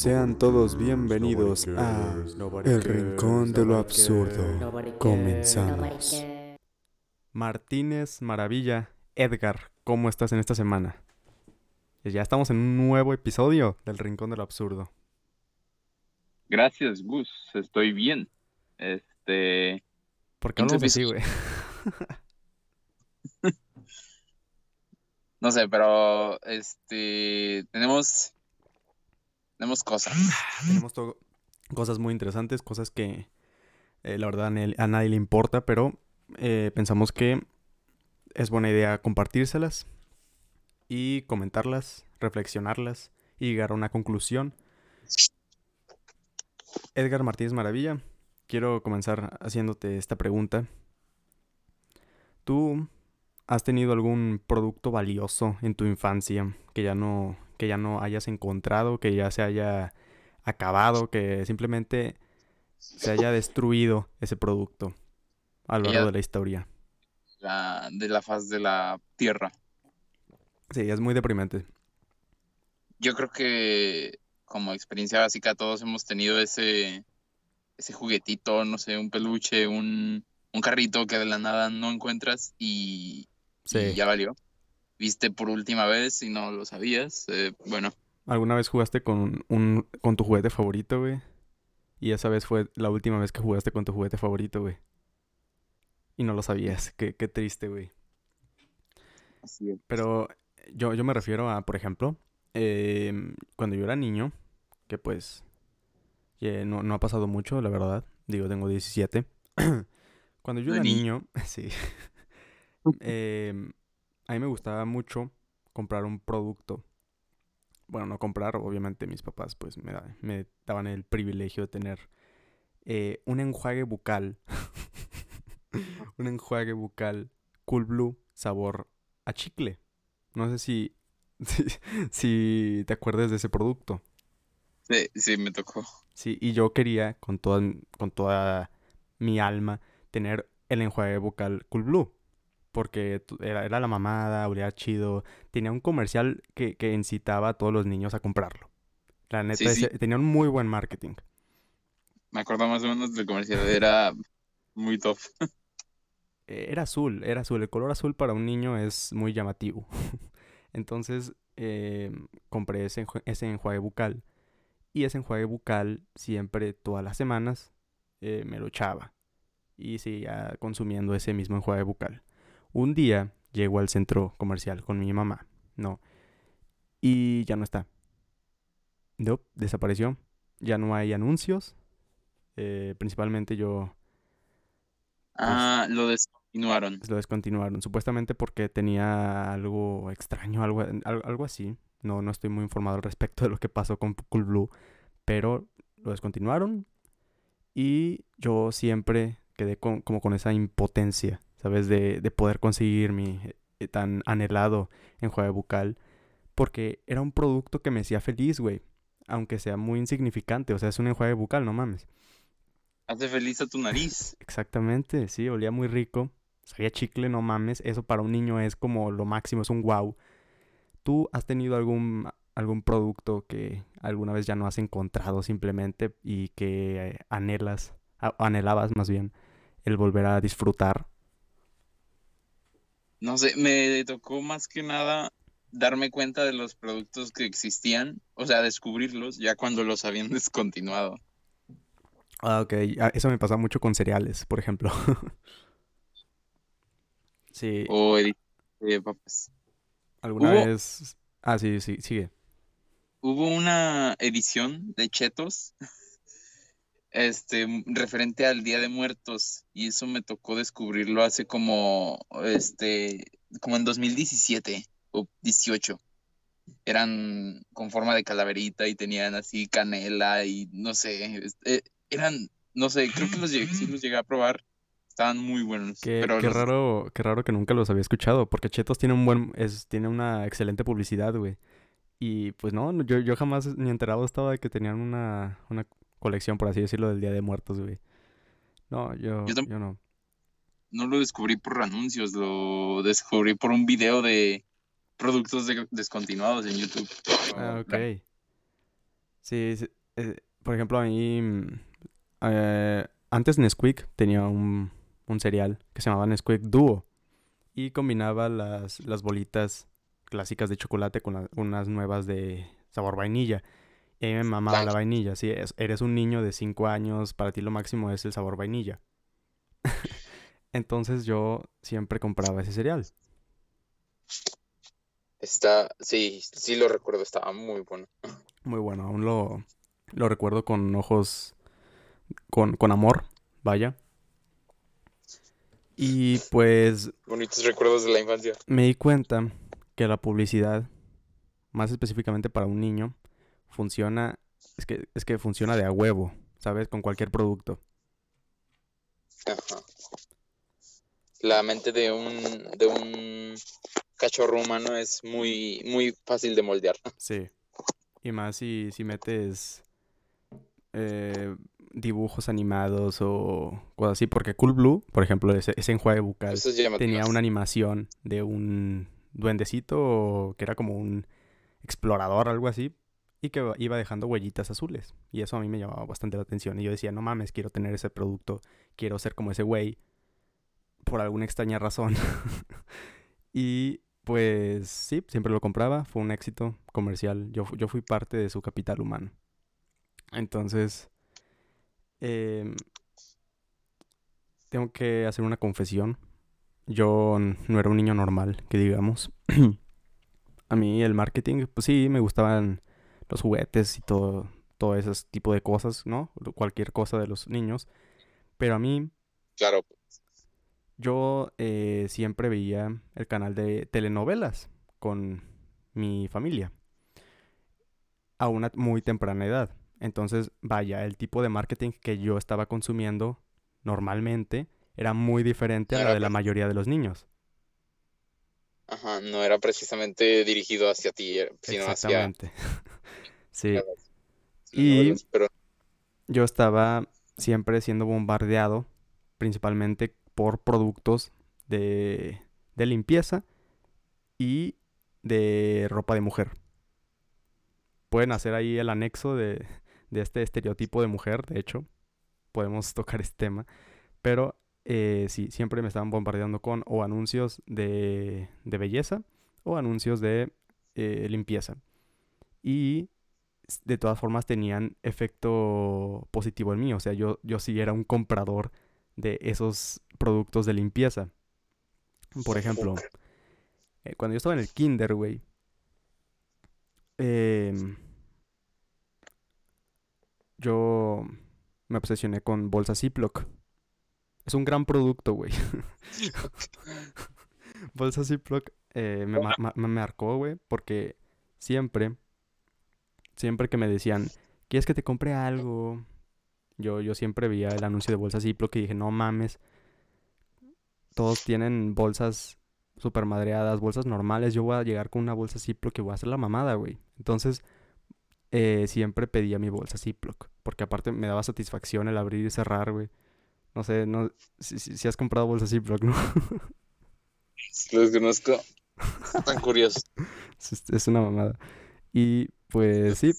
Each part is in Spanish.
Sean todos bienvenidos a El Rincón de lo Absurdo. Comenzamos. Martínez Maravilla, Edgar, ¿cómo estás en esta semana? Ya estamos en un nuevo episodio del Rincón de lo Absurdo. Gracias, Gus. Estoy bien. Este. ¿Por qué hablamos así, güey? no sé, pero este tenemos tenemos cosas. tenemos cosas muy interesantes, cosas que eh, la verdad a nadie le importa, pero eh, pensamos que es buena idea compartírselas y comentarlas, reflexionarlas y llegar a una conclusión. Edgar Martínez Maravilla, quiero comenzar haciéndote esta pregunta. ¿Tú has tenido algún producto valioso en tu infancia que ya no que ya no hayas encontrado, que ya se haya acabado, que simplemente se haya destruido ese producto a lo largo de la historia? de la faz de la tierra. Sí, es muy deprimente. Yo creo que como experiencia básica todos hemos tenido ese, ese juguetito, no sé, un peluche, un, un carrito que de la nada no encuentras y, ya valió. Viste por última vez y no lo sabías. Eh, bueno. ¿Alguna vez jugaste con, un, con tu juguete favorito, güey? Y esa vez fue la última vez que jugaste con tu juguete favorito, güey. Y no lo sabías. Qué, qué triste, güey. Así es. Pero yo, yo me refiero a, por ejemplo, em, cuando yo era niño, que pues no, no, ha pasado mucho, la verdad. Digo, tengo 17. cuando yo era niño, sí. Em, a mí me gustaba mucho comprar un producto. Bueno, no comprar, obviamente mis papás pues me, me daban el privilegio de tener eh, un enjuague bucal. un enjuague bucal Cool Blue sabor a chicle. No sé si, si, te acuerdas de ese producto. Sí, sí, me tocó. Sí, y yo quería con toda, con toda mi alma tener el enjuague bucal Cool Blue. Porque era, la mamada, olía chido. Tenía un comercial que, incitaba a todos los niños a comprarlo. La neta, tenía un muy buen marketing. Me acuerdo más o menos del comercial, era muy top. Eh, era azul, era azul. El color azul para un niño es muy llamativo. Entonces eh, compré ese, ese, enjuague bucal. Y ese enjuague bucal siempre, todas las semanas, eh, me lo echaba. Y seguía consumiendo ese mismo enjuague bucal. Un día llego al centro comercial con mi mamá, ¿no? Y ya no está. No, desapareció. Ya no hay anuncios. principalmente yo... Pues ah, lo des descontinuaron. Lo descontinuaron, supuestamente porque tenía algo extraño, algo, algo así. No, no estoy muy informado al respecto de lo que pasó con Cool Blue, pero lo descontinuaron y yo siempre quedé con, como con esa impotencia, ¿sabes? De, de poder conseguir mi eh, tan anhelado enjuague bucal, porque era un producto que me hacía feliz, güey, aunque sea muy insignificante, o sea, es un enjuague bucal, no mames. Hace feliz a tu nariz. Exactamente, sí, olía muy rico sabía chicle, no mames, eso para un niño es como lo máximo, es un wow. ¿Tú has tenido algún, algún producto que alguna vez ya no has encontrado simplemente y que anhelas, anhelabas más bien, el volver a disfrutar? No sé, me tocó más que nada darme cuenta de los productos que existían, o sea, descubrirlos ya cuando los habían descontinuado. Ah, ok. Ah, eso me pasa mucho con cereales, por ejemplo. Sí. O de papas. ¿Alguna vez? Ah, sí, sí, sigue. Hubo una edición de Chetos, este, referente al Día de Muertos, y eso me tocó descubrirlo hace como, este, como en 2017 o 18. Eran con forma de calaverita y tenían así canela y no sé, eh, eran, no sé, creo que los sí los llegué a probar Estaban muy buenos. Qué, raro, qué raro que nunca los había escuchado, porque Chetos tiene un buen, es, tiene una excelente publicidad, güey. Y pues no, yo, yo jamás ni enterado estaba de que tenían una, una colección, por así decirlo, del Día de Muertos, güey. No, yo, yo, no. No lo descubrí por anuncios, lo descubrí por un video de productos descontinuados en YouTube. Ah, ok. Sí, sí, eh, por ejemplo, a mí, mm, eh, antes Nesquik tenía un, un cereal que se llamaba Nesquik Duo y combinaba las, las bolitas clásicas de chocolate con la- unas nuevas de sabor vainilla. Y a mí me mamaba la vainilla, sí, es- eres un niño de 5 años, para ti lo máximo es el sabor vainilla. Entonces yo siempre compraba ese cereal. Está, sí, sí lo recuerdo, estaba muy bueno. Muy bueno, aún lo, lo recuerdo con ojos, con, con amor, vaya. Y pues Bonitos recuerdos de la infancia. me di cuenta que la publicidad, más específicamente para un niño, funciona, es que, es que funciona de a huevo, ¿sabes? Con cualquier producto. Ajá. La mente de un, de un cachorro humano es muy, muy fácil de moldear. Sí. Y más si, si metes eh, dibujos animados o cosas así, porque Cool Blue, por ejemplo, ese, ese enjuague bucal. Es tenía una animación de un duendecito que era como un explorador, algo así, y que iba dejando huellitas azules. Y eso a mí me llamaba bastante la atención. Y yo decía, no mames, quiero tener ese producto, quiero ser como ese güey, por alguna extraña razón. y pues sí, siempre lo compraba, fue un éxito comercial. Yo, yo fui parte de su capital humano. Entonces, em, tengo que hacer una confesión. Yo no era un niño normal, que digamos. A mí el marketing, pues sí, me gustaban los juguetes y todo, todo ese tipo de cosas, ¿no? Cualquier cosa de los niños. Pero a mí, Claro, yo eh, siempre veía el canal de telenovelas con mi familia a una muy temprana edad. Entonces, vaya, el tipo de marketing que yo estaba consumiendo normalmente era muy diferente a la de la mayoría de los niños. ajá, no era precisamente dirigido hacia ti, eh, sino hacia Exactamente. Sí, Y- yo estaba siempre siendo bombardeado principalmente por productos de, de limpieza y de ropa de mujer. Pueden hacer ahí el anexo de, de este estereotipo de mujer, de hecho, podemos tocar este tema, pero eh, sí, siempre me estaban bombardeando con o anuncios de, de belleza o anuncios de eh, limpieza. Y de todas formas tenían efecto positivo en mí. O sea, yo, yo sí era un comprador de esos productos de limpieza. Por ejemplo, eh, cuando yo estaba en el kinder, güey. em, yo me obsesioné con bolsas Ziploc. Es un gran producto, güey. Bolsa Ziploc eh, me, ma- me marcó, güey, porque siempre, siempre que me decían, ¿quieres que te compre algo? Yo, yo siempre veía el anuncio de bolsa Ziploc y dije, no mames, todos tienen bolsas super madreadas, bolsas normales, yo voy a llegar con una bolsa Ziploc y voy a hacer la mamada, güey. Entonces, eh, siempre pedía mi bolsa Ziploc, porque aparte me daba satisfacción el abrir y cerrar, güey. No sé, no, si, si- si has comprado bolsa Ziploc, ¿no? los conozco. Tan curiosos. Es, es una mamada. Y pues sí,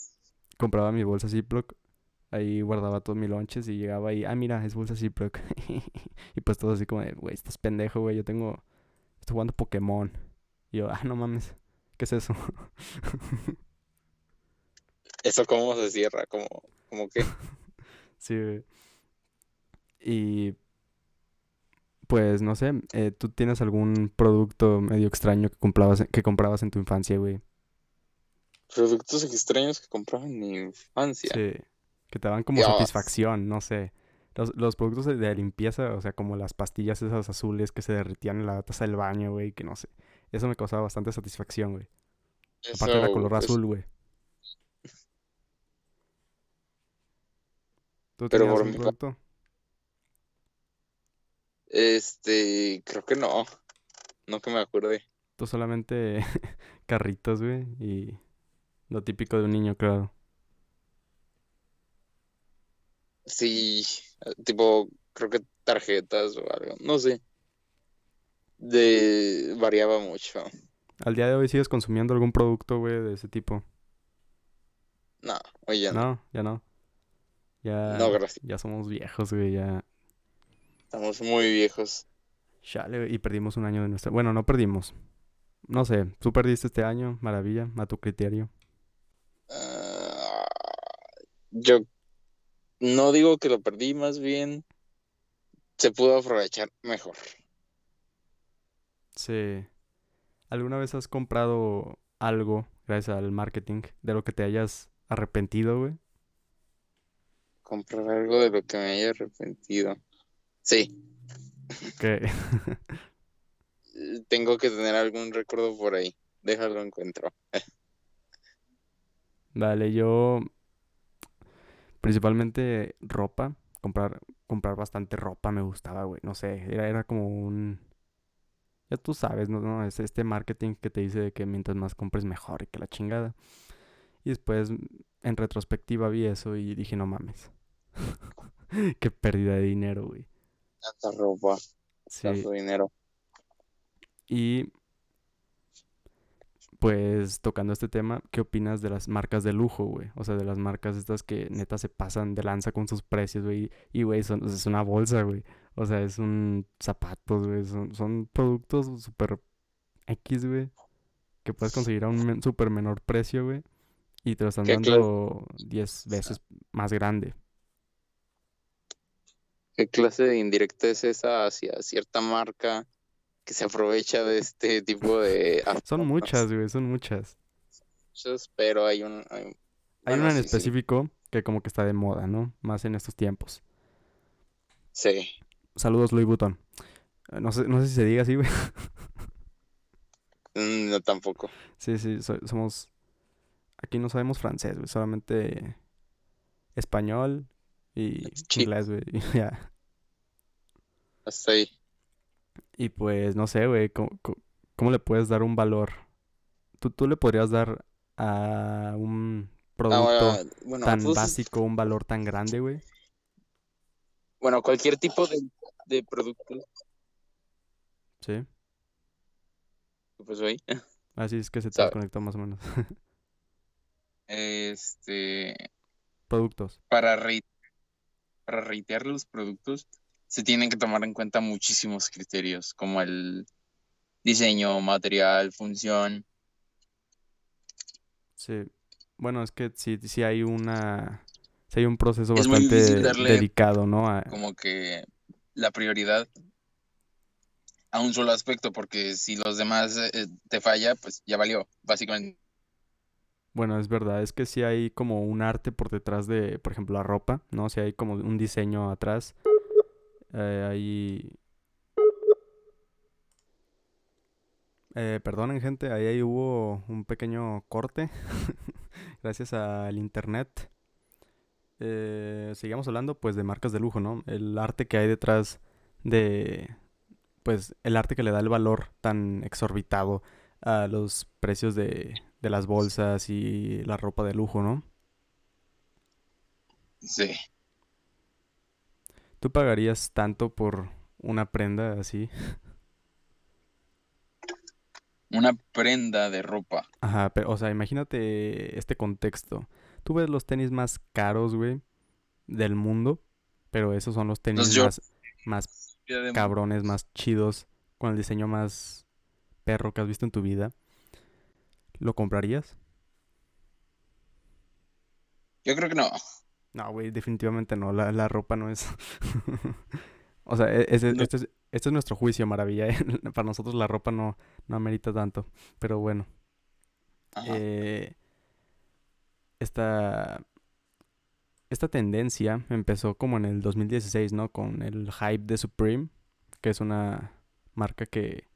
compraba mi bolsa Ziploc. Ahí guardaba todos mis lonches y llegaba y, ah, mira, es bolsa Ziploc. y pues todo así como de, güey, estás pendejo, güey. Yo tengo, estoy jugando Pokémon. Y yo, ah, no mames, ¿qué es eso? Eso cómo se cierra, como, como que sí, güey. Y pues no sé, eh, ¿tú tienes algún producto medio extraño que comprabas, que comprabas en tu infancia, güey? Productos extraños que compraba en mi infancia. Sí, que te daban como Dios. satisfacción, no sé. Los, los productos de, limpieza, o sea, como las pastillas esas azules que se derritían en la taza del baño, güey, que no sé. Eso me causaba bastante satisfacción, güey. Aparte era color pues, azul, güey. ¿Tú Pero por un mi producto? Este, creo que no. No que me acuerde. Tú solamente carritos, güey, y lo típico de un niño, claro. Sí, tipo, creo que tarjetas o algo. No sé. De variaba mucho. ¿Al día de hoy sigues consumiendo algún producto, güey, de ese tipo? No, Oye, ya no. No, ya no. Ya, No, gracias. ya somos viejos, güey, ya. Estamos muy viejos. Chale, y perdimos un año de nuestra... Bueno, no perdimos. No sé, tú perdiste este año, maravilla, a tu criterio. Ah, yo no digo que lo perdí, más bien se pudo aprovechar mejor. Sí. ¿Alguna vez has comprado algo gracias al marketing de lo que te hayas arrepentido, güey? Comprar algo de lo que me haya arrepentido. Sí, eh, tengo que tener algún recuerdo por ahí. Déjalo encuentro. Vale, yo principalmente ropa, comprar comprar bastante ropa me gustaba, güey, no sé, era, era como un ya tú sabes, ¿no? ¿no? Es este marketing que te dice de que mientras más compres mejor y que la chingada. Y después en retrospectiva vi eso y dije, no mames. Qué pérdida de dinero, güey. Tanta ropa, Sí. tanto dinero. Y pues tocando este tema, ¿qué opinas de las marcas de lujo, güey? O sea, de las marcas estas que neta se pasan de lanza con sus precios, güey. Y, güey, son, es una bolsa, güey. O sea, es un zapatos, güey. Son, son productos súper X, güey. Que puedes conseguir a un men- súper menor precio, güey. Y te lo están ¿Qué cla- dando 10 veces más grande. ¿Qué clase de indirecta es esa hacia cierta marca que se aprovecha de este tipo de Son muchas, güey, son muchas. Muchas, pero hay un... hay- Hay bueno, una en sí, sí. específico que como que está de moda, ¿no? Más en estos tiempos. Sí. Saludos, Louis Vuitton. Eh, No sé, no sé si se diga así, güey. Mm, No, tampoco. Sí, sí, so- somos... Aquí no sabemos francés, güey. Solamente español y inglés, güey. Ya. Hasta ahí. Y pues, no sé, güey. ¿cómo, cómo- le puedes dar un valor? ¿Tú, tú le podrías dar a un producto Ahora, bueno, tan pues, básico un valor tan grande, güey? bueno, cualquier tipo de, de producto, Sí. pues ahí, Así es que se te desconectó más o menos. este, Productos. para re- para reitear los productos, se tienen que tomar en cuenta muchísimos criterios, como el diseño, material, función. Sí. Bueno, es que sí, sí hay una... Sí hay un proceso Es bastante dedicado, ¿no? A- como que la prioridad a un solo aspecto, porque si los demás eh, te falla, pues ya valió, básicamente. Bueno, es verdad, es que sí hay como un arte por detrás de, por ejemplo, la ropa, ¿no? Sí hay como un diseño atrás. Eh, ahí... Eh, perdonen, gente, ahí, ahí hubo un pequeño corte gracias al internet. Eh, hablando, pues, de marcas de lujo, ¿no? El arte que hay detrás de, pues, el arte que le da el valor tan exorbitado a los precios de, de las bolsas y la ropa de lujo, ¿no? Sí. ¿Tú pagarías tanto por una prenda así? Una prenda de ropa. Ajá, pero, o sea, imagínate este contexto. Tú ves los tenis más caros, güey, del mundo, pero esos son los tenis más, cabrones, más chidos, con el diseño más perro que has visto en tu vida. ¿Lo comprarías? Yo creo que no. No, güey, definitivamente no. La, la ropa no es. o sea, e- No. este, es, este es nuestro juicio, maravilla. ¿eh? Para nosotros la ropa no, no amerita tanto. Pero bueno. Eh, esta, esta tendencia empezó como en el 2016, ¿no? Con el hype de Supreme, que es una marca que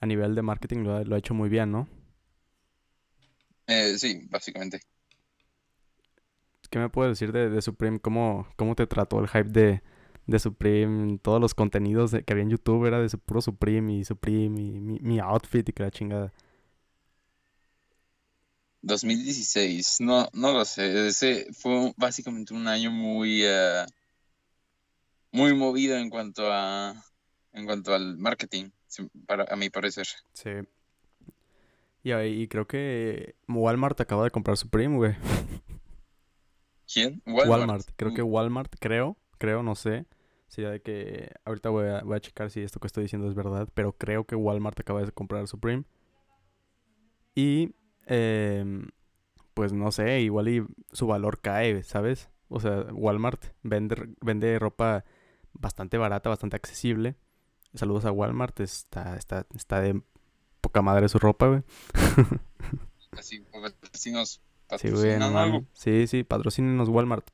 a nivel de marketing lo ha, lo ha hecho muy bien, ¿no? Eh, sí, básicamente. ¿Qué me puedes decir de, de Supreme? ¿Cómo, cómo te trató el hype de, de Supreme? Todos los contenidos que había en YouTube era de su puro Supreme y Supreme y mi, mi outfit y que la chingada. 2016, no, no lo sé. Ese fue básicamente un año muy, eh, muy movido en cuanto a, en cuanto al marketing, para, a mi parecer. Sí. Y, ahí- y creo que Walmart acaba de comprar Supreme, güey. ¿Quién? Walmart. Creo que Walmart, creo, creo, no sé. Sería de que ahorita voy a, voy a checar si esto que estoy diciendo es verdad, pero creo que Walmart acaba de comprar Supreme. Y, em, pues no sé, igual y su valor cae, ¿sabes? O sea, Walmart vende, vende ropa bastante barata, bastante accesible. Saludos a Walmart, está, está, está de poca madre su ropa, güey. Así, si nos sí, güey, no, sí, sí, patrocínenos Walmart.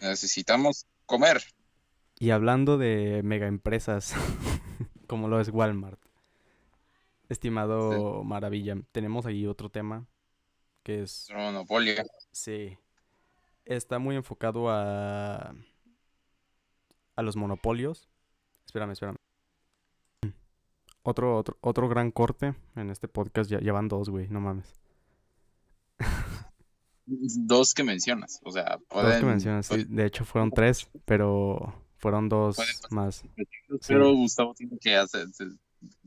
Necesitamos comer. Y hablando de mega empresas, como lo es Walmart, estimado Maravilla, tenemos ahí otro tema que es... Monopolio. Sí. Está muy enfocado a... a los monopolios. Espérame, espérame. Otro, otro, otro gran corte en este podcast. Ya, van dos, güey, no mames. Dos que mencionas, o sea, Dos que mencionas, sí. De hecho fueron tres, pero fueron dos más. Pero Gustavo tiene que hacer,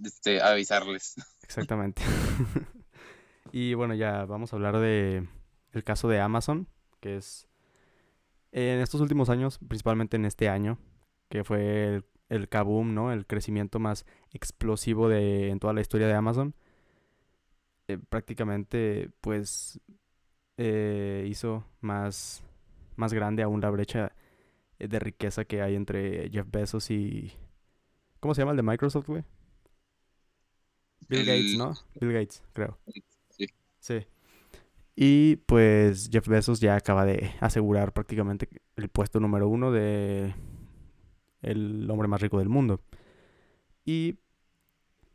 este, avisarles. Exactamente. y bueno, ya vamos a hablar de el caso de Amazon, que es en estos últimos años, principalmente en este año, que fue el, el kaboom, ¿no? El crecimiento más explosivo de, en toda la historia de Amazon. Eh, prácticamente, pues, eh, hizo más, más grande aún la brecha eh, de riqueza que hay entre Jeff Bezos y... ¿Cómo se llama el de Microsoft, güey? Bill Gates, ¿no? Bill Gates, creo. Sí. Sí. Y pues Jeff Bezos ya acaba de asegurar prácticamente el puesto número uno de el hombre más rico del mundo. Y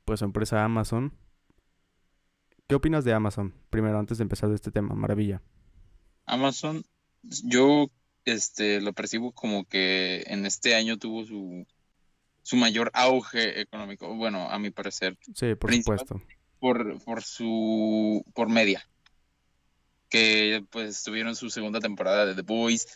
pues su empresa Amazon. ¿Qué opinas de Amazon? Primero, antes de empezar de este tema, maravilla. Amazon, yo este, lo percibo como que en este año tuvo su, su mayor auge económico, bueno, a mi parecer. Sí, por supuesto. Por, por su, por media, que pues tuvieron su segunda temporada de The Boys,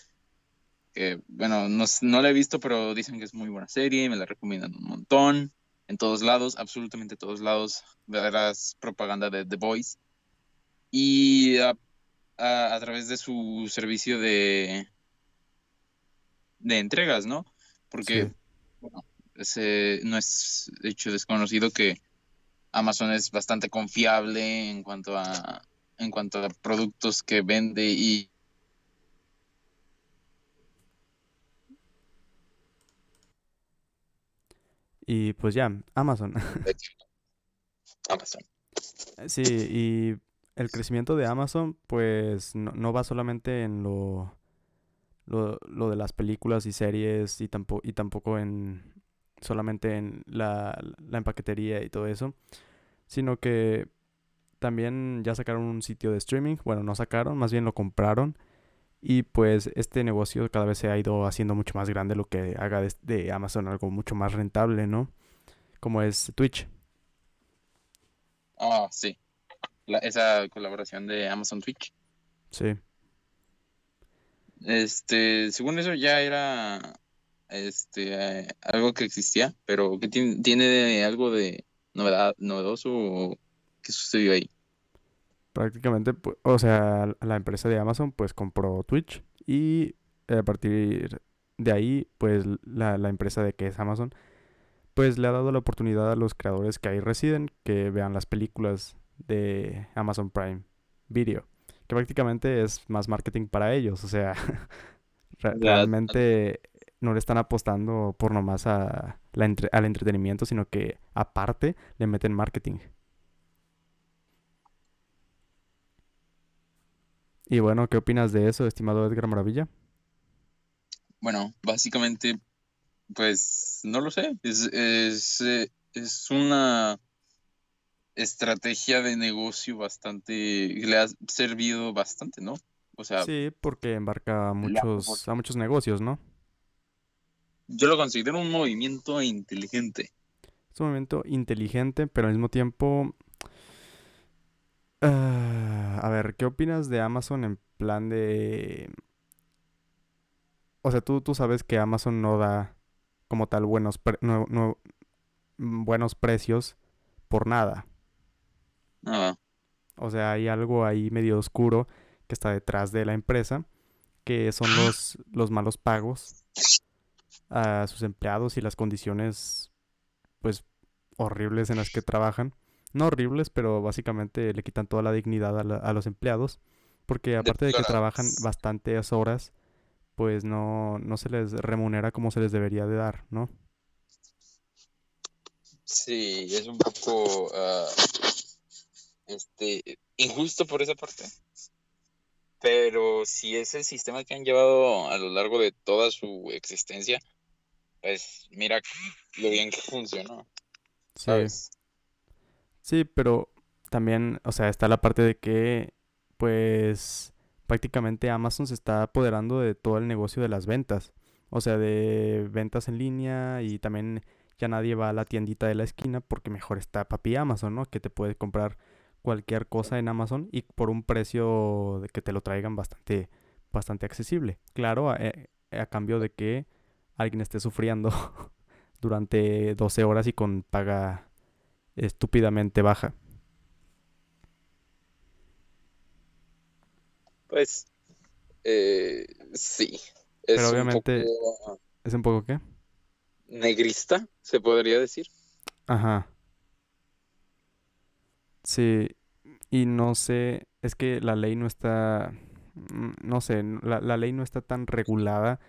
que bueno, no, no la he visto, pero dicen que es muy buena serie, y me la recomiendan un montón, en todos lados, absolutamente todos lados, verás propaganda de The Boys. Y a, a través de su servicio de, de entregas, ¿no? Porque, bueno, no es hecho desconocido que Amazon es bastante confiable en cuanto a en cuanto a productos que vende y y pues ya Amazon. Amazon. Sí y el crecimiento de Amazon pues no, no va solamente en lo lo, lo de las películas y series y, tampoco, y tampoco en solamente en la, la empaquetería y todo eso, sino que también ya sacaron un sitio de streaming, bueno, no sacaron, más bien lo compraron y pues este negocio cada vez se ha ido haciendo mucho más grande, lo que haga de, Amazon algo mucho más rentable, ¿no? Como es Twitch. Ah, sí. esa colaboración de Amazon Twitch. Sí. Este, según eso ya era este eh, algo que existía, pero que tiene, tiene algo de novedad, novedoso o qué sucedió ahí. Prácticamente, o sea, la empresa de Amazon pues compró Twitch y a partir de ahí, pues la, la empresa de que es Amazon, pues le ha dado la oportunidad a los creadores que ahí residen que vean las películas de Amazon Prime Video que prácticamente es más marketing para ellos, o sea, realmente no le están apostando por nomás a la al entretenimiento, sino que aparte le meten marketing. Y bueno, ¿qué opinas de eso, estimado Edgar Maravilla? Bueno, básicamente, pues no lo sé, es, es, eh, es una estrategia de negocio bastante, le ha servido bastante, ¿no? O sea, sí, porque embarca a muchos, a muchos negocios, ¿no? Yo lo considero un movimiento inteligente. Es un movimiento inteligente, pero al mismo tiempo... Ah, a ver, ¿qué opinas de Amazon en plan de... O sea, tú, tú sabes que Amazon no da como tal buenos, buenos precios por nada. Ah. O sea, hay algo ahí medio oscuro que está detrás de la empresa que son los, los malos pagos a sus empleados y las condiciones, pues, horribles en las que trabajan. No horribles, pero básicamente le quitan toda la dignidad a, los empleados. Porque aparte de que trabajan bastantes horas, pues no, no se les remunera como se les debería de dar, ¿no? Sí, es un poco ah, este, injusto por esa parte. Pero si es el sistema que han llevado a lo largo de toda su existencia, pues mira lo bien que funcionó. ¿sabes? Sí. pero también, o sea, está la parte de que, pues, prácticamente Amazon se está apoderando de todo el negocio de las ventas. O sea, de ventas en línea y también ya nadie va a la tiendita de la esquina porque mejor está Papi Amazon, ¿no? Que te puede comprar cualquier cosa en Amazon y por un precio de que te lo traigan bastante, bastante accesible. Claro, a, eh, a cambio de que alguien esté sufriendo durante 12 horas y con paga estúpidamente baja. Pues eh, sí. Pero obviamente... ¿Es un poco qué? Negrista, se podría decir. Ajá. Sí, y no sé, es que la ley no está, mm, no sé, la, la ley no está tan regulada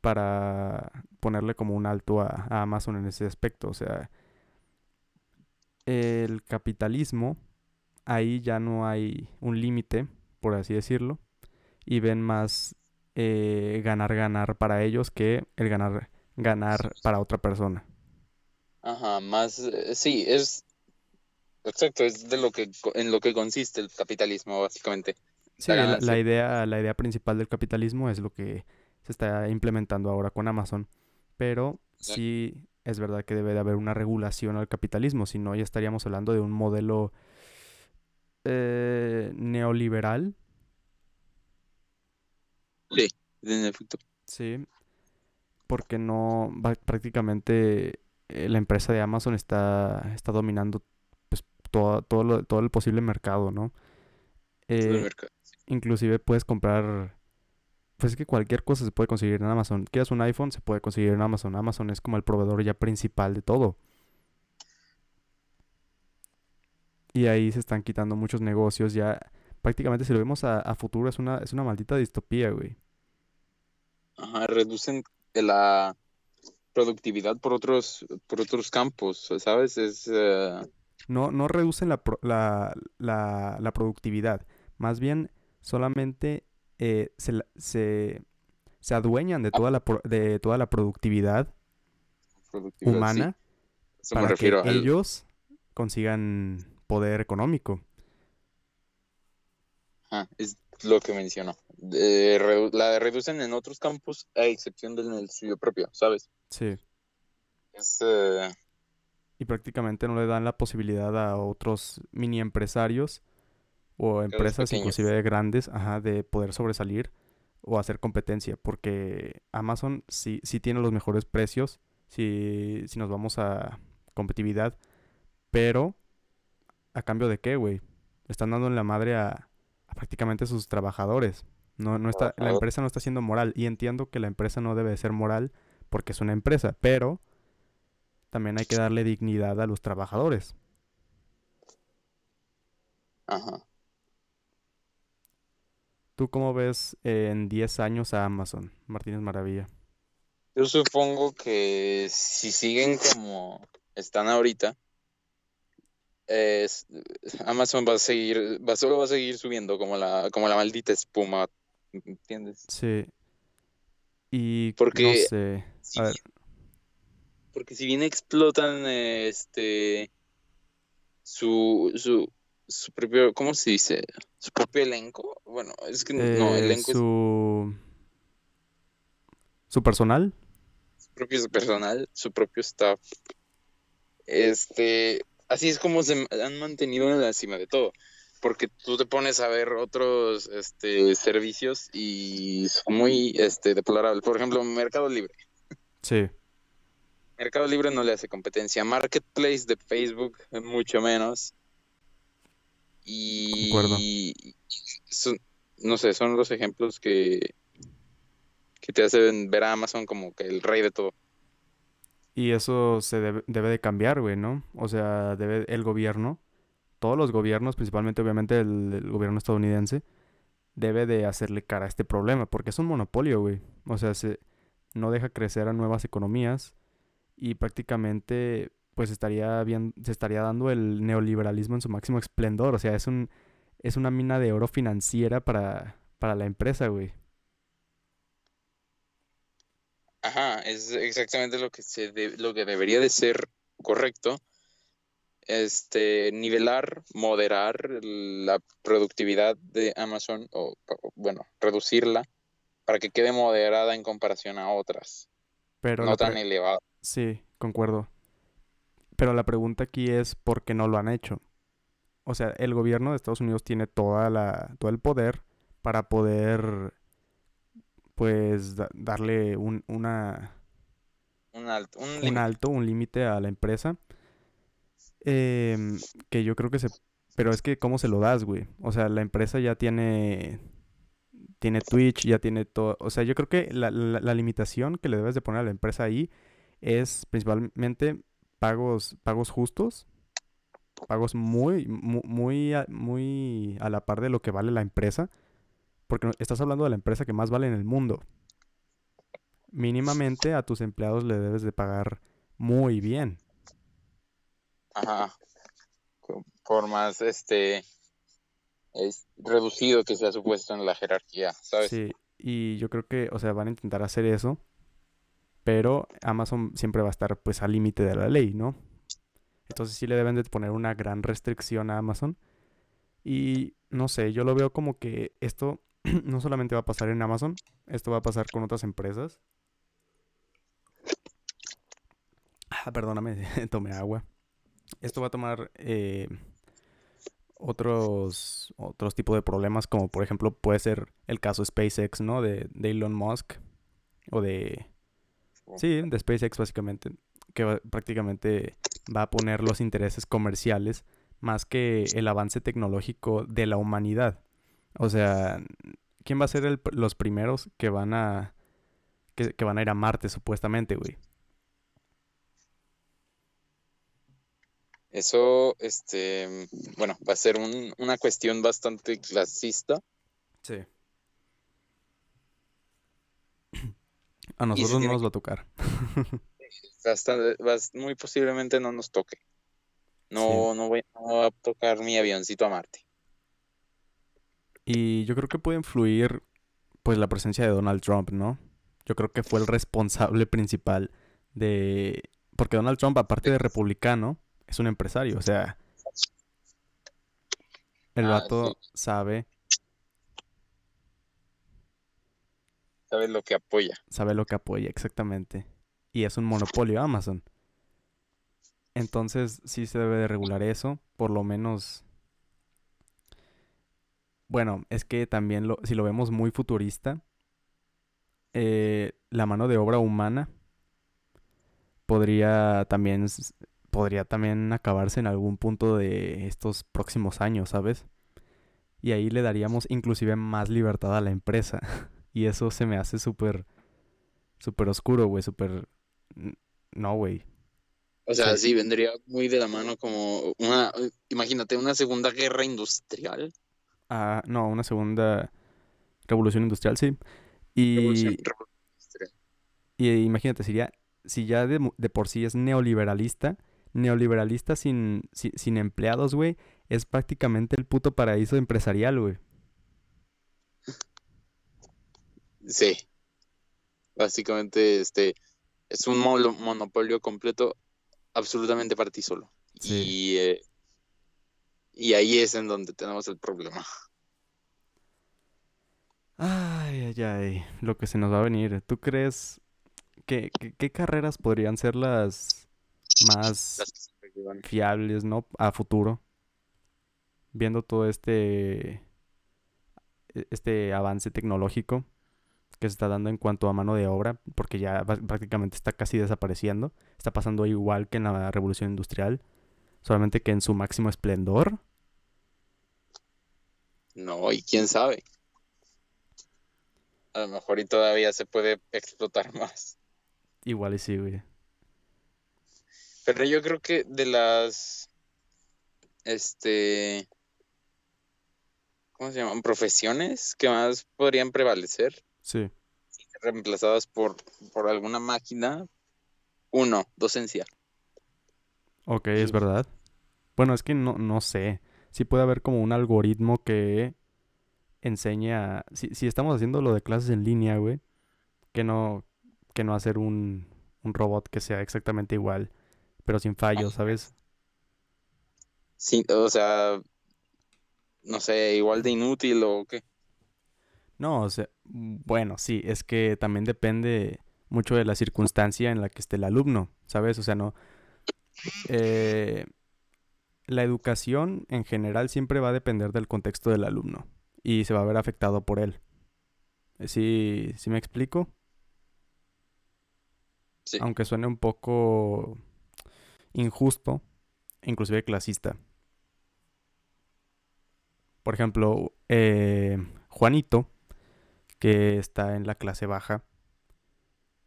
para ponerle como un alto a, Amazon en ese aspecto. O sea, el capitalismo, ahí ya no hay un límite, por así decirlo, y ven más eh, ganar, ganar para ellos que el ganar, ganar para otra persona. Ajá, más, eh, sí, es, exacto, es de lo que, en lo que consiste el capitalismo, básicamente. Sí, la, idea, la idea principal del capitalismo es lo que se está implementando ahora con Amazon. Pero sí es verdad que debe de haber una regulación al capitalismo, si no ya estaríamos hablando de un modelo eh, neoliberal. Sí, en efecto. Sí, porque no, prácticamente eh, la empresa de Amazon está, está dominando pues, todo, todo, todo el posible mercado, ¿no? Eh, inclusive puedes comprar pues es que cualquier cosa se puede conseguir en Amazon. Quieras un iPhone, se puede conseguir en Amazon. Amazon es como el proveedor ya principal de todo. Y ahí se están quitando muchos negocios. Ya prácticamente si lo vemos a, futuro es una, es una maldita distopía, güey. Ajá, reducen la productividad por otros, por otros campos, ¿sabes? Es... Eh, no, no reducen la, la, la, la productividad. Más bien solamente eh, se, se, adueñan de toda la, de toda la productividad, humana para que ellos consigan poder económico. es lo que mencionó. la reducen en otros campos a excepción del suyo propio, ¿sabes? Sí. Eh, y prácticamente no le dan la posibilidad a otros mini empresarios o empresas inclusive grandes, ajá, de poder sobresalir o hacer competencia, porque Amazon sí, sí tiene los mejores precios si, si nos vamos a competitividad, pero a cambio de qué, güey? Están dando en la madre a, prácticamente sus trabajadores. No, no está, la empresa no está siendo moral y entiendo que la empresa no debe ser moral porque es una empresa, pero también hay que darle dignidad a los trabajadores. Ajá. ¿Tú cómo ves en 10 años a Amazon, Martínez Maravilla? Yo supongo que si siguen como están ahorita, Amazon va a seguir, va, solo va a seguir subiendo como la, como la maldita espuma, ¿entiendes? Sí. Y porque, no sé, a ver. Porque si bien explotan este su, su, su propio, ¿cómo se dice? Su propio elenco. Bueno, es que no, eh, elenco su... ¿Su personal? Su propio personal, su propio staff. Este, así es como se han mantenido en la cima de todo. Porque tú te pones a ver otros este, servicios y son muy este, deplorables. Por ejemplo, Mercado Libre. Sí. Mercado Libre no le hace competencia. Marketplace de Facebook, mucho menos. Y, no sé, son los ejemplos que, que te hace ver a Amazon como que el rey de todo. Y eso se debe, de cambiar, güey, ¿no? O sea, debe el gobierno, todos los gobiernos, principalmente obviamente el, gobierno estadounidense, debe de hacerle cara a este problema, porque es un monopolio, güey. O sea, se, no deja crecer a nuevas economías y prácticamente pues estaría bien, se estaría dando el neoliberalismo en su máximo esplendor. O sea, es un, es una mina de oro financiera para, para la empresa, güey. Ajá, es exactamente lo que se lo que debería de ser correcto. Este, nivelar, moderar la productividad de Amazon o, bueno, reducirla para que quede moderada en comparación a otras. Pero no tan elevada. Sí, concuerdo. Pero la pregunta aquí es ¿por qué no lo han hecho? O sea, el gobierno de Estados Unidos tiene toda la, todo el poder para poder pues darle un, una... Un alto, un, alto, un límite a la empresa. Em, que yo creo que se... Pero es que, ¿cómo se lo das, güey? O sea, la empresa ya tiene... Tiene Twitch, ya tiene todo... O sea, yo creo que la, la, limitación que le debes de poner a la empresa ahí es principalmente pagos, pagos justos. Pagos muy, muy, muy muy a la par de lo que vale la empresa porque estás hablando de la empresa que más vale en el mundo. Mínimamente a tus empleados le debes de pagar muy bien. Ajá. Por más este es reducido que sea supuesto en la jerarquía, ¿sabes? Sí, y yo creo que, o sea, van a intentar hacer eso, pero Amazon siempre va a estar pues al límite de la ley, ¿no? Entonces sí le deben de poner una gran restricción a Amazon. Y no sé, yo lo veo como que esto no solamente va a pasar en Amazon, esto va a pasar con otras empresas. Ah, perdóname, tomé agua. Esto va a tomar eh, otros, otros tipos de problemas, como por ejemplo puede ser el caso SpaceX, ¿no? De, Elon Musk. O de... Sí, de SpaceX básicamente. Que prácticamente va a poner los intereses comerciales más que el avance tecnológico de la humanidad. O sea, ¿quién va a ser los primeros que van a que, van a ir a Marte supuestamente, güey? Eso, este, bueno, va a ser una cuestión bastante clasista. Sí. A nosotros no nos va a tocar. muy posiblemente no nos toque. No, no voy a tocar mi avioncito a Marte. Y yo creo que puede influir pues la presencia de Donald Trump, ¿no? Yo creo que fue el responsable principal de... Porque Donald Trump, aparte de republicano, es un empresario, o sea... El ah, vato sabe... Sabe lo que apoya. Sabe lo que apoya, exactamente. Y es un monopolio Amazon. Entonces sí se debe de regular eso, por lo menos bueno, es que también lo, si lo vemos muy futurista, eh, la mano de obra humana podría también, podría también acabarse en algún punto de estos próximos años, ¿sabes? Y ahí le daríamos inclusive más libertad a la empresa. y eso se me hace súper, súper oscuro, güey, súper... No, güey. O sea, sí, vendría muy de la mano como una, imagínate, una segunda guerra industrial no, una segunda revolución industrial, sí. Y, y imagínate, sería, si ya de, por sí es neoliberalista, neoliberalista sin, sin, empleados, güey, es prácticamente el puto paraíso empresarial, güey. Sí. Básicamente, este, es un monopolio completo absolutamente para ti solo. Y eh, y ahí es en donde tenemos el problema. Ay, ay, ay, lo que se nos va a venir. ¿Tú crees que, qué carreras podrían ser las más fiables, ¿no? A futuro. Viendo todo este e, este avance tecnológico que se está dando en cuanto a mano de obra, porque ya prácticamente está casi desapareciendo. Está pasando igual que en la revolución industrial, solamente que en su máximo esplendor. No, y quién sabe. A lo mejor y todavía se puede explotar más. Igual y sí, güey. Pero yo creo que de las, este, ¿cómo se llaman? Profesiones que más podrían prevalecer, Sí. reemplazadas por, por alguna máquina. Uno, docencia. Ok, es verdad. Bueno, es que no, no sé. Sí puede haber como un algoritmo que enseña. Si, si estamos haciendo lo de clases en línea, güey. Que no, que no hacer un, un robot que sea exactamente igual. Pero sin fallos, ¿sabes? Sí, o sea, no sé, igual de inútil o qué. No, o sea, bueno, sí, es que también depende mucho de la circunstancia en la que esté el alumno, ¿sabes? O sea, no. eh, la educación en general siempre va a depender del contexto del alumno y se va a ver afectado por él. ¿Sí, sí me explico? Sí. Aunque suene un poco injusto, inclusive clasista. Por ejemplo, eh, Juanito, que está en la clase baja,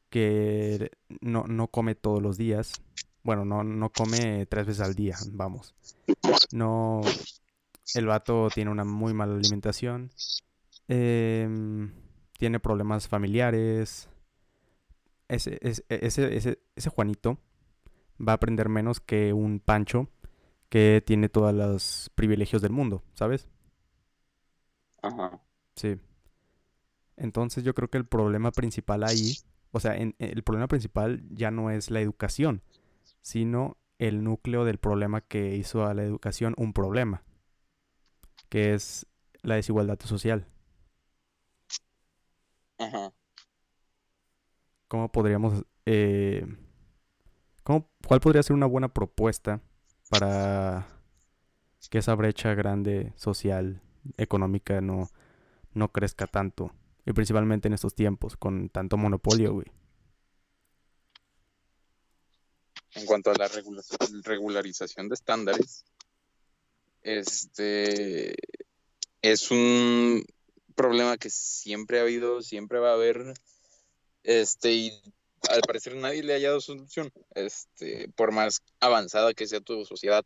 que no, no come todos los días. Bueno, no, no come tres veces al día, vamos. No, el vato tiene una muy mala alimentación. em, tiene problemas familiares. Ese, ese, ese, ese, ese Juanito va a aprender menos que un Pancho que tiene todos los privilegios del mundo, ¿sabes? Ajá. Sí. Entonces yo creo que el problema principal ahí, o sea, en- el problema principal ya no es la educación, sino el núcleo del problema que hizo a la educación un problema, que es la desigualdad social. Ajá. ¿Cómo podríamos, eh, cómo- cuál podría ser una buena propuesta para que esa brecha grande social, económica, no, no crezca tanto? Y principalmente en estos tiempos, con tanto monopolio, güey. En cuanto a la regula- regularización de estándares, este es un problema que siempre ha habido, siempre va a haber, este, y al parecer nadie le ha hallado solución. Este, por más avanzada que sea tu sociedad,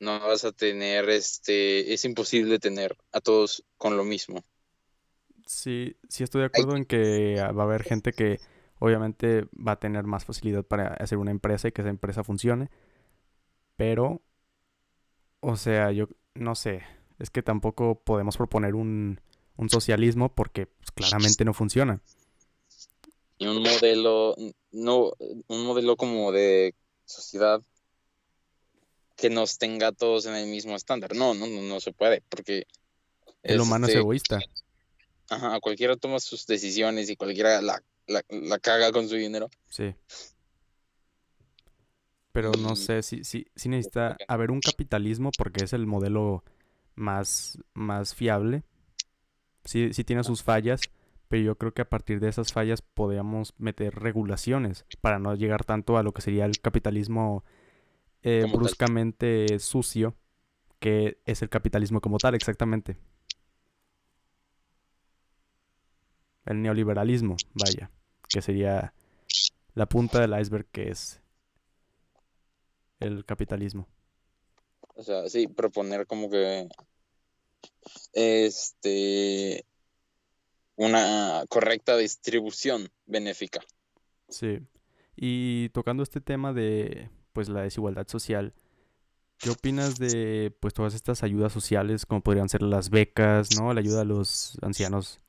no vas a tener, este, es imposible tener a todos con lo mismo. Sí, sí estoy de acuerdo en que ah, va a haber gente que obviamente va a tener más facilidad para hacer una empresa y que esa empresa funcione. Pero, o sea, yo no sé, es que tampoco podemos proponer un, un socialismo porque pues, claramente no funciona. Y un modelo, no, un modelo como de sociedad que nos tenga todos en el mismo estándar. No, no, no, no se puede, porque El humano es egoísta. Ajá, cualquiera toma sus decisiones y cualquiera la, la, la caga con su dinero. Sí. Pero no sé si, si, si necesita haber un capitalismo porque es el modelo más, más fiable. Sí, sí tiene sus fallas, pero yo creo que a partir de esas fallas podríamos meter regulaciones para no llegar tanto a lo que sería el capitalismo eh, tal. bruscamente sucio, que es el capitalismo como tal, exactamente. El neoliberalismo, vaya, que sería la punta del iceberg que es el capitalismo. O sea, sí, proponer como que este una correcta distribución benéfica. Sí. Y tocando este tema de pues la desigualdad social, ¿qué opinas de pues todas estas ayudas sociales como podrían ser las becas, ¿no? La ayuda a los ancianos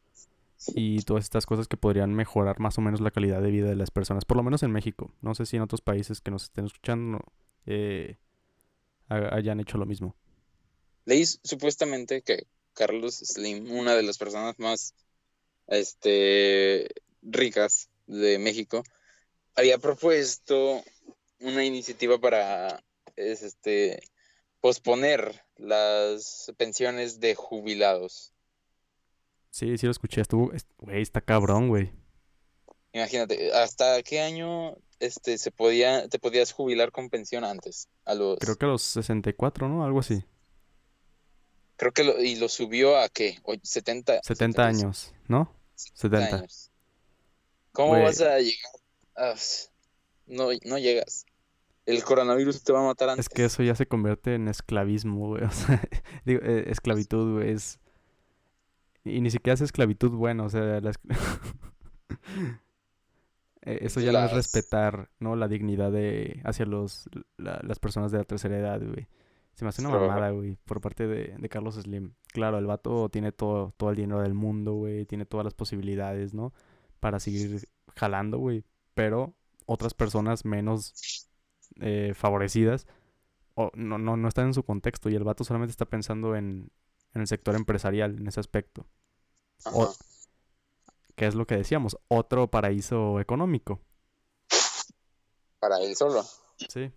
y todas estas cosas que podrían mejorar más o menos la calidad de vida de las personas, por lo menos en México. No sé si en otros países que nos estén escuchando eh, ha- hayan hecho lo mismo. Leí supuestamente que Carlos Slim, una de las personas más este, ricas de México, había propuesto una iniciativa para es, este, posponer las pensiones de jubilados. Sí, sí lo escuché, estuvo, es- güey, está cabrón, güey. Imagínate, ¿hasta qué año este, se podía, te podías jubilar con pensión antes? A los, Creo que a los 64, ¿no? Algo así. creo que lo, y lo subió a qué, O- 70, 70 años, ¿no? 70. años. ¿Cómo vas a llegar? Ah, no, no llegas. El coronavirus te va a matar antes. Es que eso ya se convierte en esclavismo, güey. O sea, digo, eh, esclavitud, güey. Es... Y ni siquiera es esclavitud buena, o sea, la Eh, Eso ya no es Las- respetar, ¿no? La dignidad de hacia los la- las personas de la tercera edad, güey. Se me hace una mamada, güey, por parte de, de Carlos Slim. Claro, el vato tiene todo, todo el dinero del mundo, güey. Tiene todas las posibilidades, ¿no? Para seguir jalando, güey. Pero otras personas menos eh, favorecidas o no, no, no están en su contexto y el vato solamente está pensando en, en el sector empresarial, en ese aspecto. o-. Que es lo que decíamos, otro paraíso económico. Para él solo. Sí.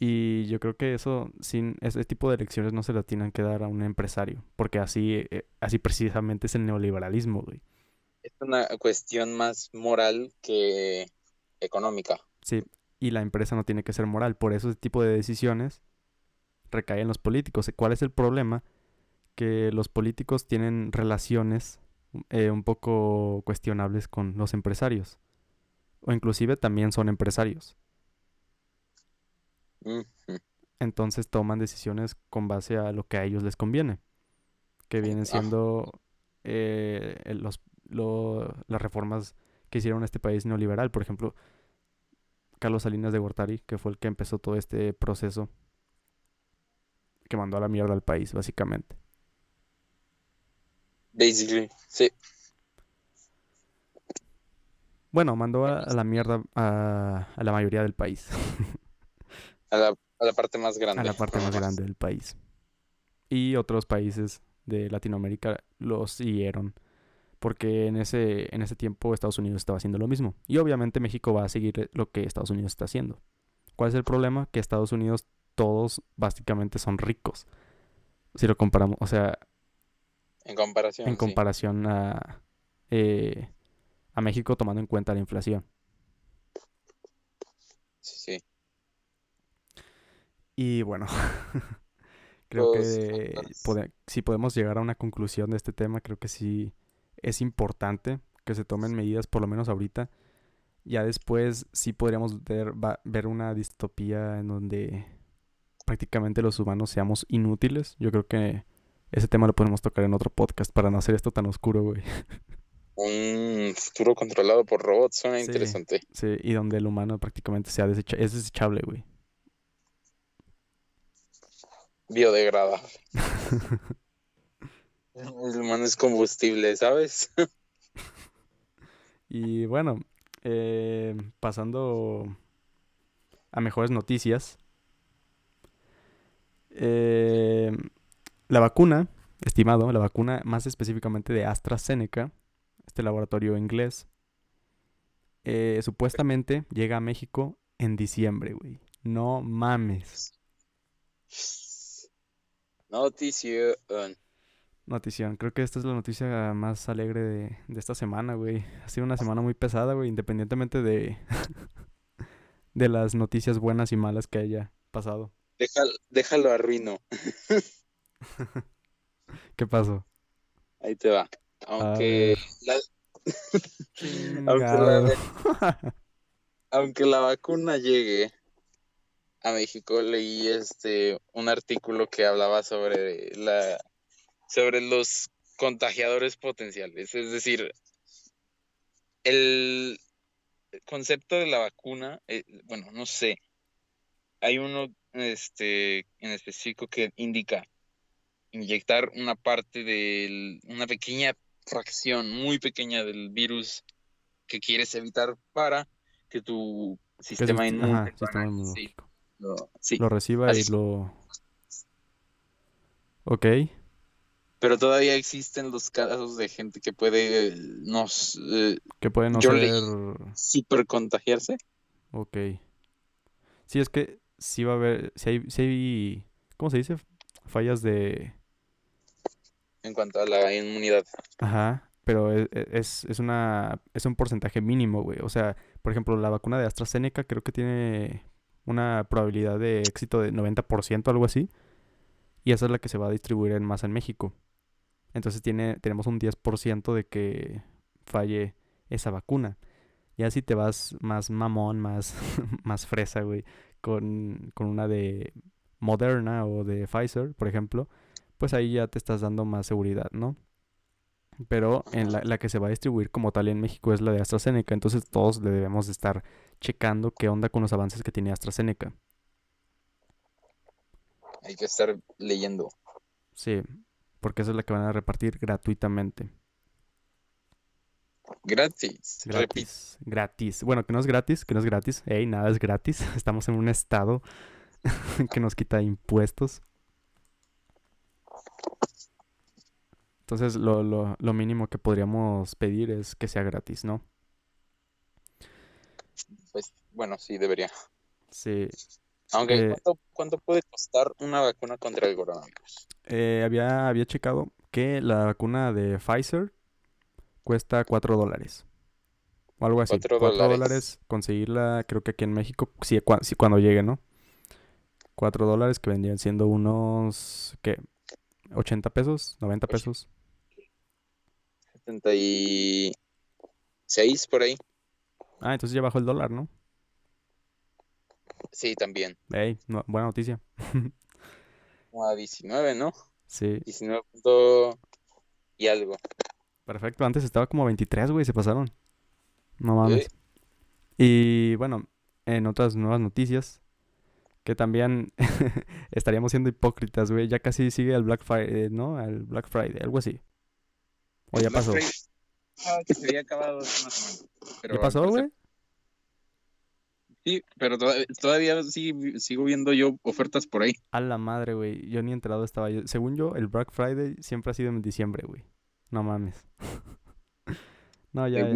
Y yo creo que eso, sin ese tipo de elecciones no se las tienen que dar a un empresario, porque así, eh, así precisamente es el neoliberalismo, güey. Es una cuestión más moral que económica. Sí, y la empresa no tiene que ser moral, por eso ese tipo de decisiones recaen en los políticos. ¿Cuál es el problema? Que los políticos tienen relaciones eh, un poco cuestionables con los empresarios, o inclusive también son empresarios. Entonces toman decisiones con base a lo que a ellos les conviene, que vienen Ah. siendo eh, el- los, lo- las reformas que hicieron este país neoliberal. Por ejemplo, Carlos Salinas de Gortari, que fue el que empezó todo este proceso que mandó a la mierda al país, básicamente. Basically, sí. Bueno, mandó a, a la mierda a, a la mayoría del país, A la, a la parte más grande. a la parte más grande del país. Y otros países de Latinoamérica los siguieron. Porque en ese, en ese tiempo Estados Unidos estaba haciendo lo mismo. Y obviamente México va a seguir lo que Estados Unidos está haciendo. ¿Cuál es el problema? Que Estados Unidos todos básicamente son ricos. Si lo comparamos, o sea, En comparación. en sí. comparación a, eh, a México tomando en cuenta la inflación. Sí, sí. Y bueno, creo Pues, que pode- si podemos llegar a una conclusión de este tema, creo que sí es importante que se tomen medidas, por lo menos ahorita. Ya después sí podríamos ver, ver una distopía en donde prácticamente los humanos seamos inútiles. Yo creo que ese tema lo podemos tocar en otro podcast para no hacer esto tan oscuro, güey. Un futuro controlado por robots suena Sí. interesante. Sí, y donde el humano prácticamente sea desecha- es desechable, güey. Biodegradable. El humano es combustible, ¿sabes? Y bueno, eh, pasando a mejores noticias. Eh, la vacuna, estimado, la vacuna más específicamente de AstraZeneca, este laboratorio inglés, eh, supuestamente llega a México en diciembre, güey. No mames. Notición. Notición. Creo que esta es la noticia más alegre de, de esta semana, güey. Ha sido una semana muy pesada, güey, independientemente de, de las noticias buenas y malas que haya pasado. Déjalo, déjalo arruino. ¿Qué pasó? Ahí te va. Aunque la, Aunque la- aunque la vacuna llegue a México, leí este un artículo que hablaba sobre la sobre los contagiadores potenciales. Es decir, el concepto de la vacuna, eh, bueno, no sé. Hay uno este en específico que indica inyectar una parte de una pequeña fracción muy pequeña del virus que quieres evitar para que tu sistema inmune. Sí, lo- sí. Lo reciba y Así. lo... Ok. Pero todavía existen los casos de gente que puede nos eh, Que puede no ser... super contagiarse. Ok. Sí, es que sí va a haber... Si hay, sí hay... ¿Cómo se dice? Fallas de... en cuanto a la inmunidad. Ajá, pero e- e- es, es una, es un porcentaje mínimo, güey. O sea, por ejemplo, la vacuna de AstraZeneca creo que tiene una probabilidad de éxito de 90%, algo así. Y esa es la que se va a distribuir en masa en México. Entonces tiene, tenemos un 10% de que falle esa vacuna. Ya si te vas más mamón, más, más fresa, güey, con, con una de Moderna o de Pfizer, por ejemplo, pues ahí ya te estás dando más seguridad, ¿no? Pero en la, la, que se va a distribuir como tal en México es la de AstraZeneca, entonces todos debemos estar checando qué onda con los avances que tiene AstraZeneca. Hay que estar leyendo. Sí, porque esa es la que van a repartir gratuitamente. Gratis. Gratis. Gratis. Bueno, que no es gratis, que no es gratis. Ey, nada es gratis. Estamos en un estado que nos quita impuestos. Entonces, lo, lo, lo, mínimo que podríamos pedir es que sea gratis, ¿no? Pues, bueno, sí, debería. Sí. Aunque, eh, ¿cuánto, ¿cuánto, puede costar una vacuna contra el coronavirus? Eh, había, había checado que la vacuna de Pfizer cuesta 4 dólares. O algo así. 4 dólares. dólares. Conseguirla, creo que aquí en México, sí, sí, cuando llegue, ¿no? 4 dólares que vendrían siendo unos, ¿qué? 80 pesos, 90 pesos. 76 por ahí. Ah, entonces ya bajó el dólar, ¿no? Sí, también. Ey, no, buena noticia. Como a 19, ¿no? Sí. 19 y algo. Perfecto, antes estaba como 23, güey, se pasaron. No mames. Y bueno, en otras nuevas noticias, que también estaríamos siendo hipócritas, güey. Ya casi sigue el Black Friday, ¿no? El Black Friday, algo así. O ya pasó. Ah, que se había acabado más Pero ¿Ya pasó, güey? Sí, pero todavía, sigo viendo yo ofertas por ahí. A la madre, güey. Yo ni enterado estaba yo. Según yo, el Black Friday siempre ha sido en diciembre, güey. No mames. no, ya.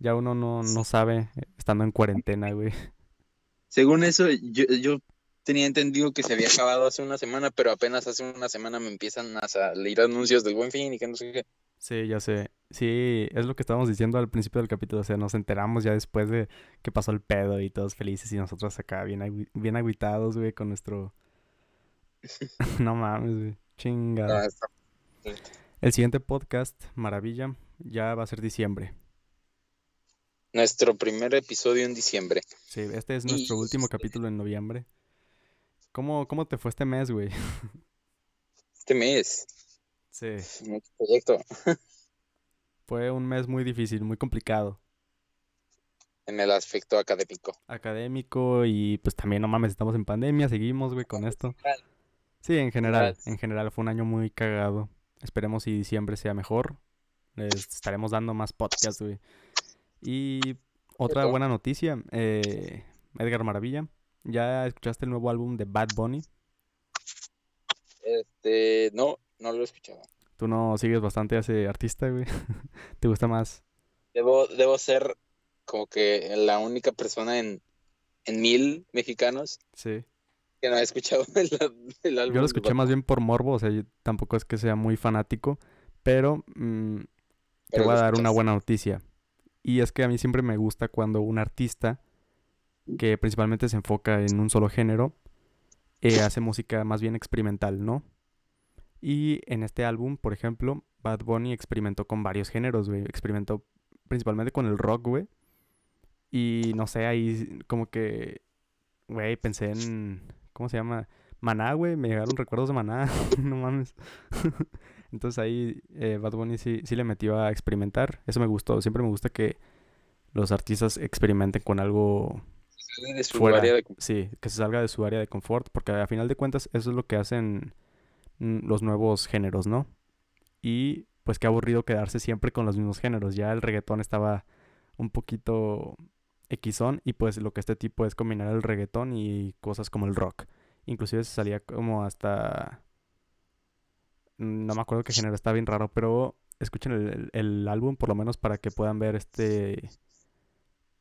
Ya uno no, no sabe estando en cuarentena, güey. Según eso, yo, yo tenía entendido que se había acabado hace una semana, pero apenas hace una semana me empiezan a salir anuncios del buen fin y que no sé qué. Sí, ya sé. Sí, es lo que estábamos diciendo al principio del capítulo. O sea, nos enteramos ya después de que pasó el pedo y todos felices y nosotros acá bien, bien aguitados, güey, con nuestro... no mames, güey. Chingada. Ah, el siguiente podcast, Maravilla, ya va a ser diciembre. Nuestro primer episodio en diciembre. Sí, este es nuestro último capítulo en noviembre. ¿Cómo, ¿Cómo te fue este mes, güey? Este mes. Sí. Mucho proyecto. Fue un mes muy difícil, muy complicado. En el aspecto académico. Académico y pues también, no mames, estamos en pandemia, seguimos, güey, con esto. Sí, en general, en general fue un año muy cagado. Esperemos si diciembre sea mejor. Les estaremos dando más podcasts, güey. Y otra buena noticia, eh, Edgar Maravilla, ¿ya escuchaste el nuevo álbum de Bad Bunny? Este, no, no lo he escuchado. ¿Tú no sigues bastante a ese artista, güey? ¿Te gusta más? Debo, debo ser como que la única persona en, en mil mexicanos sí. Que no ha escuchado el, álbum. Yo lo escuché más bien por morbo, o sea, tampoco es que sea muy fanático, pero, mm, te voy a dar una buena noticia. Y es que a mí siempre me gusta cuando un artista que principalmente se enfoca en un solo género eh, hace música más bien experimental, ¿no? Y en este álbum, por ejemplo, Bad Bunny experimentó con varios géneros, güey. Experimentó principalmente con el rock, güey. Y no sé, ahí como que, güey, pensé en, ¿cómo se llama? Maná, güey. Me llegaron recuerdos de Maná. no mames. Entonces ahí eh, Bad Bunny sí, sí le metió a experimentar. Eso me gustó. Siempre me gusta que los artistas experimenten con algo de su Área de... Sí, que se salga de su área de confort. Porque a final de cuentas eso es lo que hacen Mm, los nuevos géneros, ¿no? Y pues qué aburrido quedarse siempre con los mismos géneros. Ya el reggaetón estaba un poquito equisón y pues lo que este tipo es combinar el reggaetón y cosas como el rock. Inclusive se salía como hasta... Mm, no me acuerdo qué género, está bien raro, pero escuchen el, el álbum por lo menos para que puedan ver este...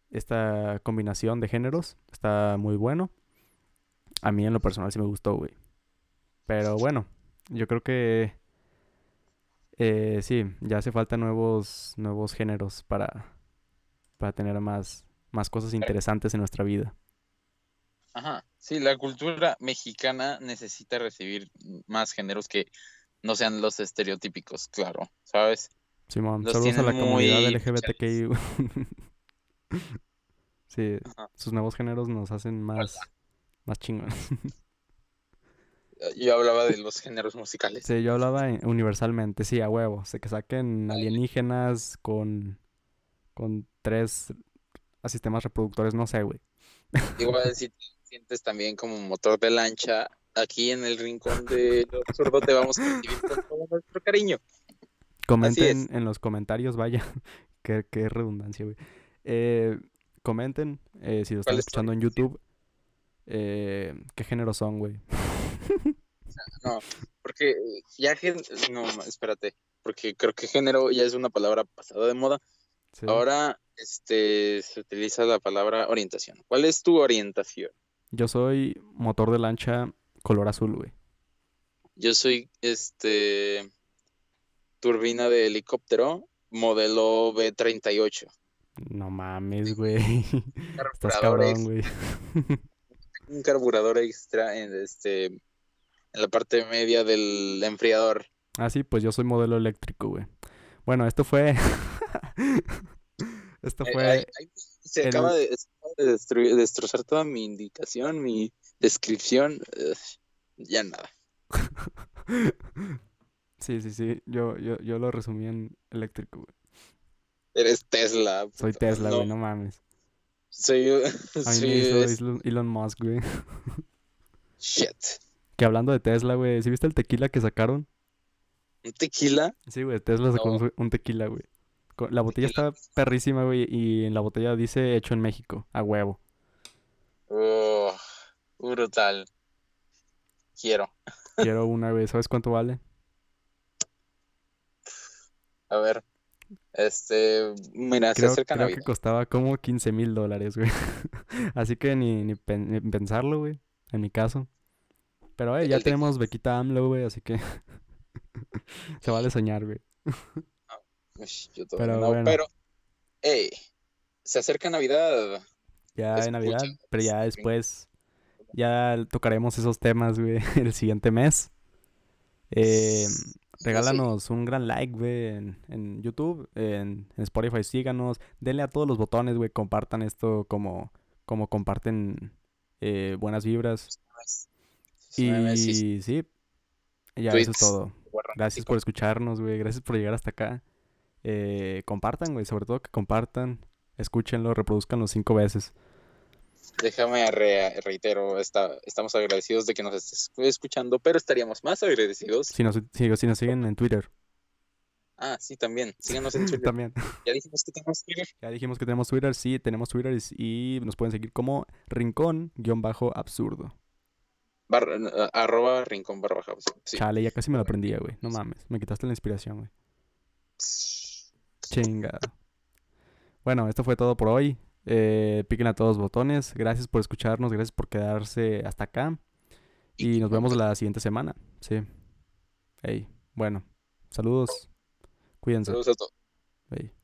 Esta combinación de géneros. Está muy bueno. A mí en lo personal sí me gustó, güey. Pero bueno, yo creo que eh, sí, ya hace falta nuevos, nuevos géneros para, para tener más, más cosas interesantes en nuestra vida. Ajá, sí, la cultura mexicana necesita recibir más géneros que no sean los estereotípicos, claro, ¿sabes? Simón, Los saludos a la tienen comunidad muy LGBTQI. sí, Ajá. sus nuevos géneros nos hacen más, más chingones. Yo hablaba de los géneros musicales. Sí, yo hablaba en- universalmente, sí, a huevo. sé que saquen alienígenas con, con tres sistemas reproductores, no sé, güey. Igual si te sientes también como motor de lancha, aquí en el rincón de lo absurdo te vamos a recibir con todo nuestro cariño. Comenten en los comentarios, vaya. qué, qué redundancia, güey. Eh, comenten eh, si lo están ¿Cuál es tu escuchando en YouTube. eh, ¿Qué género son, güey? No, porque ya no, espérate, porque creo que género ya es una palabra pasada de moda. Sí. Ahora este se utiliza la palabra orientación. ¿Cuál es tu orientación? Yo soy motor de lancha color azul, güey. Yo soy este turbina de helicóptero modelo B38. No mames, güey. Estás cabrón, güey. un carburador extra en este en la parte media del enfriador. Ah, sí, pues yo soy modelo eléctrico, güey. Bueno, esto fue. Esto fue. se el- acaba de, destruir- destrozar toda mi indicación, mi descripción. Ya nada. Sí, sí, sí. Yo, yo, yo lo resumí en eléctrico, güey. Eres Tesla. Soy puto. Tesla, güey, No, mames. soy, A mí me soy hizo es- Elon- Musk, güey. shit. Que hablando de Tesla, güey. ¿Sí viste el tequila que sacaron? Un tequila. Sí, güey. Tesla sacó No. un tequila, güey. La botella está perrísima, güey. Y en la botella dice hecho en México. A huevo. Ugh, brutal. Quiero. Quiero una, güey. ¿Sabes cuánto vale? A ver. Este, mira, se Creo, acerca creo que costaba como 15 mil dólares, güey. Así que ni, ni, pen- ni pensarlo, güey. En mi caso. Pero, eh, ya tenemos bequita AMLO, güey. Así que se vale soñar, güey. Yo Pero no, bueno. pero, hey, se acerca Navidad. Ya en Navidad, Escucha, pero ya después, ya tocaremos esos temas, güey, el siguiente mes. Eh, regálanos un gran like, güey, en, en YouTube, en, en Spotify, síganos, denle a todos los botones, güey, compartan esto como, como comparten eh, buenas vibras. Y sí, ya eso es todo. Gracias por escucharnos, güey, gracias por llegar hasta acá. Eh, compartan, güey, sobre todo que compartan, escúchenlo, reproduzcanlo cinco veces. Déjame re- reitero, está, estamos agradecidos de que nos estés escuchando, pero estaríamos más agradecidos. Si nos, si, si nos siguen en Twitter, Ah, sí, también. Síganos en Twitter. también. Ya dijimos que tenemos Twitter. Ya dijimos que tenemos Twitter, sí, tenemos Twitter y, y nos pueden seguir como rincón-absurdo. Arroba rincón barra baja. Sí. Chale, ya casi me lo aprendía, güey. No mames, me quitaste la inspiración, güey. Chingado. Bueno, esto fue todo por hoy. Eh, piquen a todos los botones. Gracias por escucharnos, gracias por quedarse hasta acá. Y nos vemos la siguiente semana. Sí. Hey, bueno. Saludos. Cuídense. Saludos a todos. Hey.